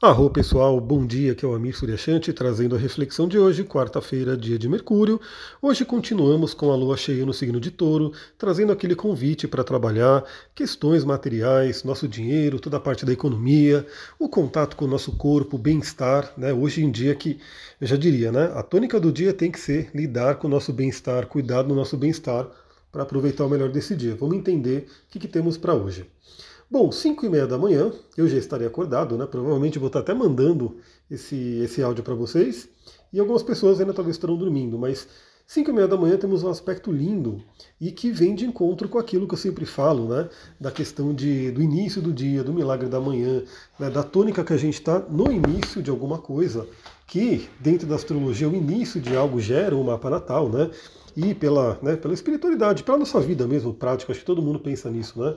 Arro pessoal, bom dia, aqui é o Amir Suryashanti trazendo a reflexão de hoje, quarta-feira, dia de Mercúrio. Hoje continuamos com a lua cheia no signo de touro, trazendo aquele convite para trabalhar questões materiais, nosso dinheiro, toda a parte da economia, o contato com o nosso corpo, bem-estar. Né? Hoje em dia que, eu já diria, né? a tônica do dia tem que ser lidar com o nosso bem-estar, cuidar do nosso bem-estar para aproveitar o melhor desse dia. Vamos entender o que, que temos para hoje. Bom, 5 e meia da manhã, eu já estarei acordado, né? Provavelmente vou estar até mandando esse, esse áudio para vocês. E algumas pessoas ainda talvez estarão dormindo, mas 5 e meia da manhã temos um aspecto lindo e que vem de encontro com aquilo que eu sempre falo, né? Da questão de, do início do dia, do milagre da manhã, né, da tônica que a gente está no início de alguma coisa, que dentro da astrologia o início de algo gera um mapa natal, né? E pela, né, pela espiritualidade, pela nossa vida mesmo, prática, acho que todo mundo pensa nisso, né?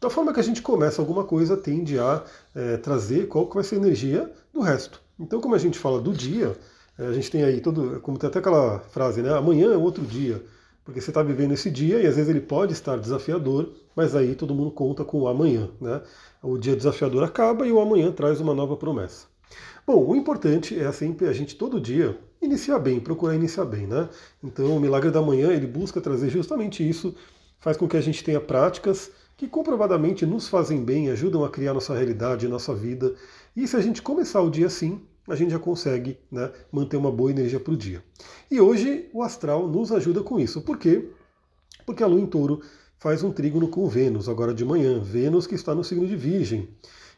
Da forma que a gente começa alguma coisa, tende a é, trazer qual que vai ser a energia do resto. Então, como a gente fala do dia, é, a gente tem aí todo, como tem até aquela frase, né? Amanhã é outro dia, porque você está vivendo esse dia e às vezes ele pode estar desafiador, mas aí todo mundo conta com o amanhã, né? O dia desafiador acaba e o amanhã traz uma nova promessa. Bom, o importante é sempre a gente todo dia iniciar bem, procurar iniciar bem, né? Então, o milagre da manhã ele busca trazer justamente isso, faz com que a gente tenha práticas que comprovadamente nos fazem bem, ajudam a criar nossa realidade, nossa vida. E se a gente começar o dia assim, a gente já consegue né, manter uma boa energia para o dia. E hoje o astral nos ajuda com isso. Por quê? Porque a lua em touro faz um trígono com Vênus agora de manhã. Vênus que está no signo de Virgem.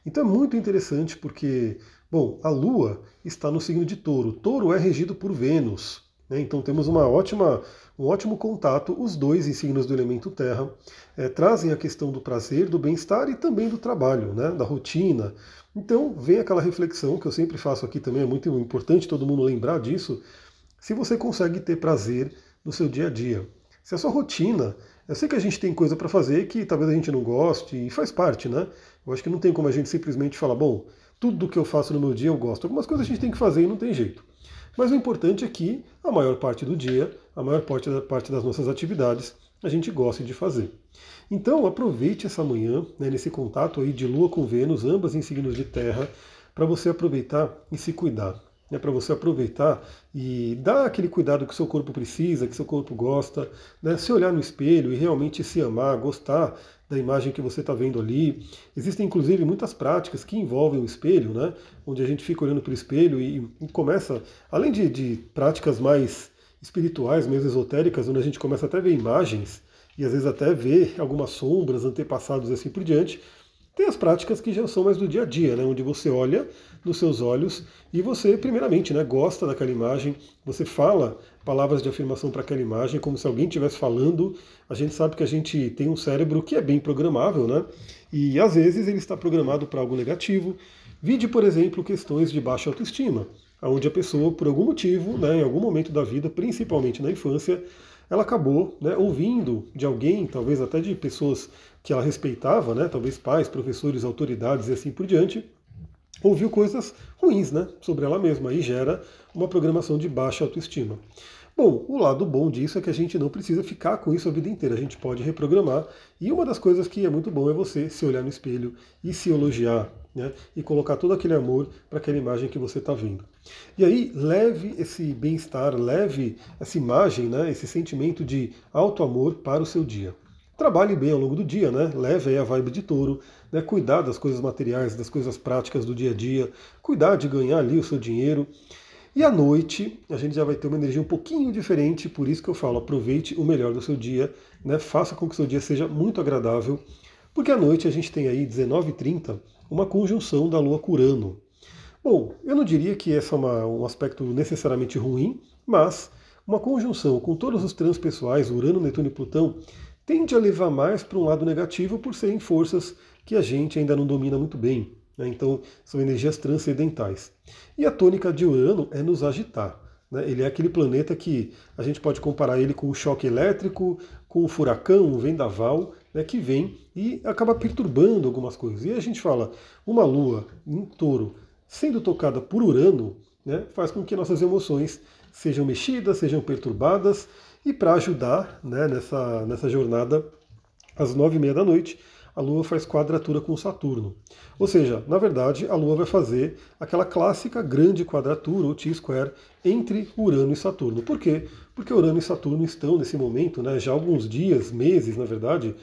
Então é muito interessante porque, bom, a lua está no signo de touro. Touro é regido por Vênus. Né? Então temos uma ótima, um ótimo contato, os dois em signos do elemento terra, é, trazem a questão do prazer, do bem-estar e também do trabalho, né? da rotina. Então vem aquela reflexão que eu sempre faço aqui também, é muito importante todo mundo lembrar disso. Se você consegue ter prazer no seu dia a dia, se a sua rotina, eu sei que a gente tem coisa para fazer que talvez a gente não goste e faz parte, né? Eu acho que não tem como a gente simplesmente falar, bom, tudo que eu faço no meu dia eu gosto. Algumas coisas a gente tem que fazer e não tem jeito. Mas o importante é que a maior parte do dia, a maior parte, da, parte das nossas atividades, a gente gosta de fazer. Então aproveite essa manhã, né, nesse contato aí de Lua com Vênus, ambas em signos de terra, para você aproveitar e se cuidar. Né, para você aproveitar e dar aquele cuidado que seu corpo precisa, que seu corpo gosta, né, se olhar no espelho e realmente se amar, gostar da imagem que você está vendo ali. Existem inclusive muitas práticas que envolvem o espelho, né? onde a gente fica olhando para o espelho e, e começa, além de, de, práticas mais espirituais, mais esotéricas, onde a gente começa até a ver imagens e às vezes até ver algumas sombras, antepassados e assim por diante. Tem as práticas que já são mais do dia a dia, né? onde você olha nos seus olhos e você, primeiramente, né, gosta daquela imagem, você fala palavras de afirmação para aquela imagem, como se alguém estivesse falando. A gente sabe que a gente tem um cérebro que é bem programável, né? E às vezes ele está programado para algo negativo. Vide, por exemplo, questões de baixa autoestima, onde a pessoa, por algum motivo, né, em algum momento da vida, principalmente na infância, ela acabou né, ouvindo de alguém, talvez até de pessoas que ela respeitava, né, talvez pais, professores, autoridades e assim por diante, ouviu coisas ruins né, sobre ela mesma e gera uma programação de baixa autoestima. Bom, o lado bom disso é que a gente não precisa ficar com isso a vida inteira, a gente pode reprogramar. E uma das coisas que é muito bom é você se olhar no espelho e se elogiar, né? E colocar todo aquele amor para aquela imagem que você está vendo. E aí, leve esse bem-estar, leve essa imagem, né? Esse sentimento de alto amor para o seu dia. Trabalhe bem ao longo do dia, né? Leve aí a vibe de touro, né? Cuidar das coisas materiais, das coisas práticas do dia a dia, cuidar de ganhar ali o seu dinheiro. E à noite a gente já vai ter uma energia um pouquinho diferente, por isso que eu falo, aproveite o melhor do seu dia, né? faça com que o seu dia seja muito agradável, porque à noite a gente tem aí 19h30 uma conjunção da Lua com Urano. Bom, eu não diria que esse é uma, um aspecto necessariamente ruim, mas uma conjunção com todos os transpessoais, Urano, Netuno e Plutão, tende a levar mais para um lado negativo por serem forças que a gente ainda não domina muito bem. Né? Então, são energias transcendentais. E a tônica de Urano é nos agitar. Né? Ele é aquele planeta que a gente pode comparar ele com o choque elétrico, com o furacão, o vendaval, né, que vem e acaba perturbando algumas coisas. E a gente fala, uma lua em touro sendo tocada por Urano, né, faz com que nossas emoções sejam mexidas, sejam perturbadas, e para ajudar né, nessa, nessa jornada, às nove e meia da noite, a Lua faz quadratura com Saturno. Ou seja, na verdade, a Lua vai fazer aquela clássica grande quadratura, ou T-square, entre Urano e Saturno. Por quê? Porque Urano e Saturno estão nesse momento, né, já há alguns dias, meses, na verdade,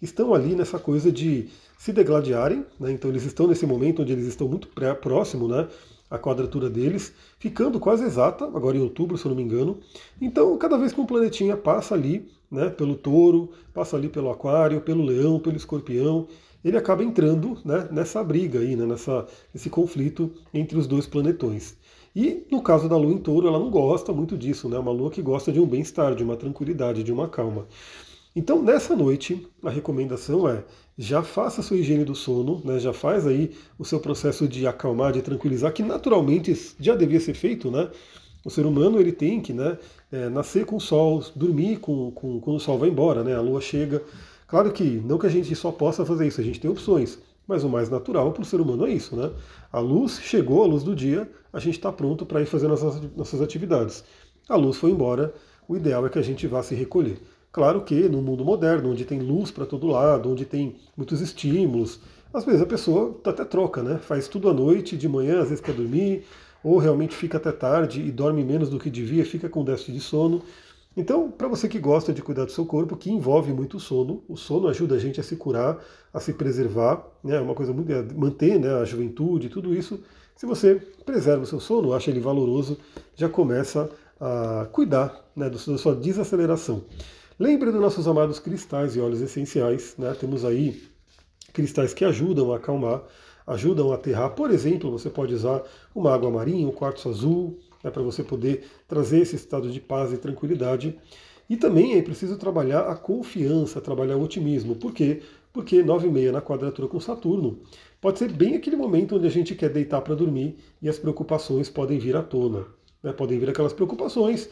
estão ali nessa coisa de se degladiarem, né, então eles estão nesse momento onde eles estão muito próximo, né, a quadratura deles, ficando quase exata, agora em outubro, se eu não me engano. Então, cada vez que um planetinha passa ali, né, pelo touro, passa ali pelo aquário, pelo leão, pelo escorpião, ele acaba entrando né, nessa briga aí, né, nessa, nesse conflito entre os dois planetões. E no caso da lua em touro, ela não gosta muito disso, né? Uma lua que gosta de um bem-estar, de uma tranquilidade, de uma calma. Então, nessa noite, a recomendação é já faça a sua higiene do sono, né, já faz aí o seu processo de acalmar, de tranquilizar, que naturalmente já devia ser feito, né? O ser humano ele tem que né, é, nascer com o sol, dormir com, com, quando o sol vai embora, né, a lua chega. Claro que não que a gente só possa fazer isso, a gente tem opções, mas o mais natural para o ser humano é isso. Né? A luz chegou, a luz do dia, a gente está pronto para ir fazer nossas, nossas atividades. A luz foi embora, o ideal é que a gente vá se recolher. Claro que no mundo moderno, onde tem luz para todo lado, onde tem muitos estímulos, às vezes a pessoa até troca, né? Faz tudo à noite, de manhã, às vezes quer dormir, ou realmente fica até tarde e dorme menos do que devia, fica com déficit de sono. Então, para você que gosta de cuidar do seu corpo, que envolve muito sono, o sono ajuda a gente a se curar, a se preservar, né? É uma coisa muito é manter, né, a juventude, tudo isso. Se você preserva o seu sono, acha ele valoroso, já começa a cuidar né, da sua desaceleração. Lembre dos nossos amados cristais e óleos essenciais, né? Temos aí cristais que ajudam a acalmar, ajudam a aterrar. Por exemplo, você pode usar uma água marinha, um quartzo azul, né, para você poder trazer esse estado de paz e tranquilidade. E também é preciso trabalhar a confiança, trabalhar o otimismo. Por quê? Porque 9 e meia na quadratura com Saturno pode ser bem aquele momento onde a gente quer deitar para dormir e as preocupações podem vir à tona. Né? Podem vir aquelas preocupações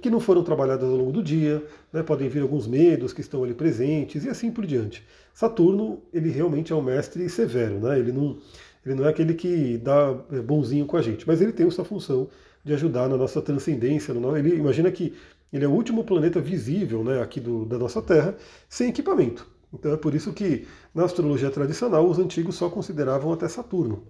que não foram trabalhadas ao longo do dia, né? podem vir alguns medos que estão ali presentes e assim por diante. Saturno, ele realmente é um mestre severo, né? ele, não, ele não é aquele que dá é, bonzinho com a gente, mas ele tem essa função de ajudar na nossa transcendência. No, ele imagina que ele é o último planeta visível né, aqui do, da nossa Terra sem equipamento. Então é por isso que na astrologia tradicional os antigos só consideravam até Saturno.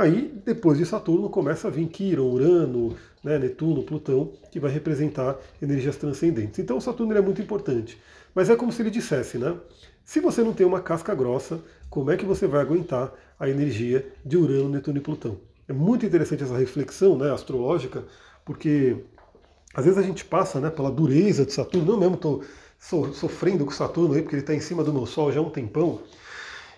Aí, depois de Saturno, começa a vir Quiron, Urano, né, Netuno, Plutão, que vai representar energias transcendentes. Então, Saturno é muito importante. Mas é como se ele dissesse, né? Se você não tem uma casca grossa, como é que você vai aguentar a energia de Urano, Netuno e Plutão? É muito interessante essa reflexão né, astrológica, porque às vezes a gente passa né, pela dureza de Saturno. Eu mesmo estou sofrendo com Saturno aí, porque ele está em cima do meu Sol já há um tempão.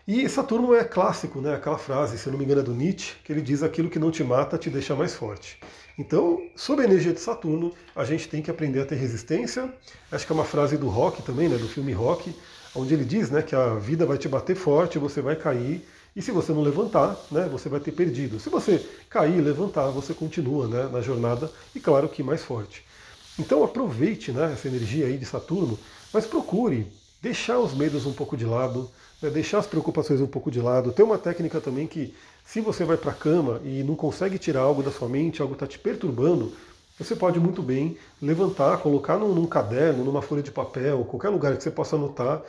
E Saturno é clássico, né? Aquela frase, se eu não me engano, é do Nietzsche, que ele diz aquilo que não te mata te deixa mais forte. Então, sob a energia de Saturno, a gente tem que aprender a ter resistência. Acho que é uma frase do Rock também, né? Do filme Rock, onde ele diz, né, que a vida vai te bater forte, você vai cair, e se você não levantar, né, você vai ter perdido. Se você cair e levantar, você continua né, na jornada e claro que mais forte. Então aproveite né, essa energia aí de Saturno, mas procure deixar os medos um pouco de lado, né, deixar as preocupações um pouco de lado. Tem uma técnica também que, se você vai para a cama e não consegue tirar algo da sua mente, algo está te perturbando, você pode muito bem levantar, colocar num, num caderno, numa folha de papel, qualquer lugar que você possa anotar,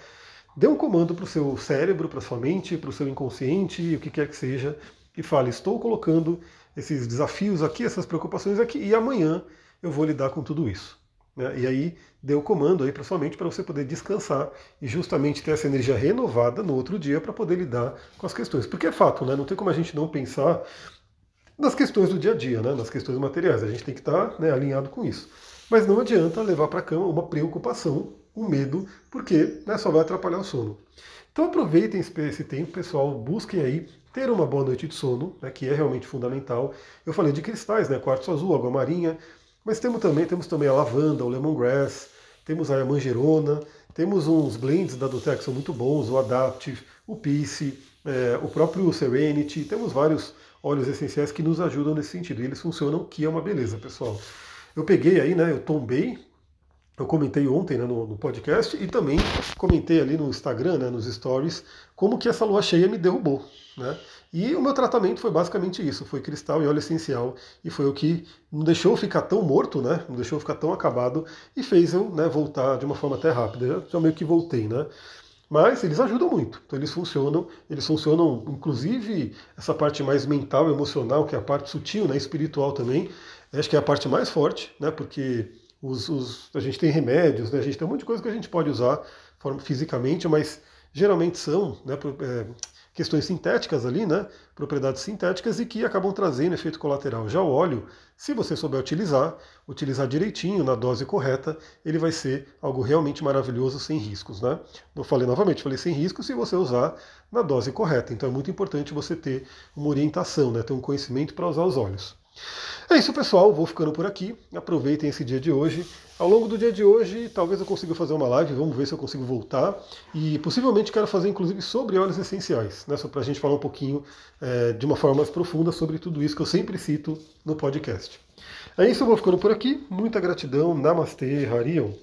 dê um comando para o seu cérebro, para sua mente, para o seu inconsciente, o que quer que seja, e fale: estou colocando esses desafios aqui, essas preocupações aqui, e amanhã eu vou lidar com tudo isso. Né? E aí dê o comando aí para sua mente para você poder descansar e justamente ter essa energia renovada no outro dia para poder lidar com as questões. Porque é fato, né? não tem como a gente não pensar nas questões do dia a dia, né? nas questões materiais. A gente tem que estar né, alinhado com isso. Mas não adianta levar para a cama uma preocupação, um medo, porque né, só vai atrapalhar o sono. Então aproveitem esse tempo, pessoal, busquem aí ter uma boa noite de sono, né, que é realmente fundamental. Eu falei de cristais, né, quartzo azul, água marinha, mas temos também, temos também a lavanda, o lemongrass, temos a manjerona, temos uns blends da Dutec que são muito bons, o Adaptive, o Peace, é, o próprio Serenity, temos vários óleos essenciais que nos ajudam nesse sentido. E eles funcionam, que é uma beleza, pessoal. Eu peguei aí, né? Eu tombei, eu comentei ontem né, no, no, podcast e também comentei ali no Instagram, né, nos stories, como que essa lua cheia me derrubou. Né? E o meu tratamento foi basicamente isso, foi cristal e óleo essencial, e foi o que não deixou ficar tão morto, né? Não deixou ficar tão acabado e fez eu né, voltar de uma forma até rápida. Já, já meio que voltei, né? Mas eles ajudam muito, então eles funcionam, eles funcionam, inclusive essa parte mais mental, emocional, que é a parte sutil, né, espiritual também, acho que é a parte mais forte, né, porque os, os, a gente tem remédios, né, a gente tem um monte de coisa que a gente pode usar fisicamente, mas geralmente são né, é, questões sintéticas ali, né, propriedades sintéticas e que acabam trazendo efeito colateral. Já o óleo, se você souber utilizar, utilizar direitinho, na dose correta, ele vai ser algo realmente maravilhoso, sem riscos. Né? Eu falei novamente, falei sem riscos se você usar na dose correta. Então é muito importante você ter uma orientação, né, ter um conhecimento para usar os óleos. É isso, pessoal. Vou ficando por aqui. Aproveitem esse dia de hoje. Ao longo do dia de hoje, talvez eu consiga fazer uma live. Vamos ver se eu consigo voltar. E possivelmente quero fazer, inclusive, sobre óleos essenciais, né? Só para a gente falar um pouquinho é, de uma forma mais profunda sobre tudo isso que eu sempre cito no podcast. É isso, eu vou ficando por aqui. Muita gratidão. Namastê, Harion.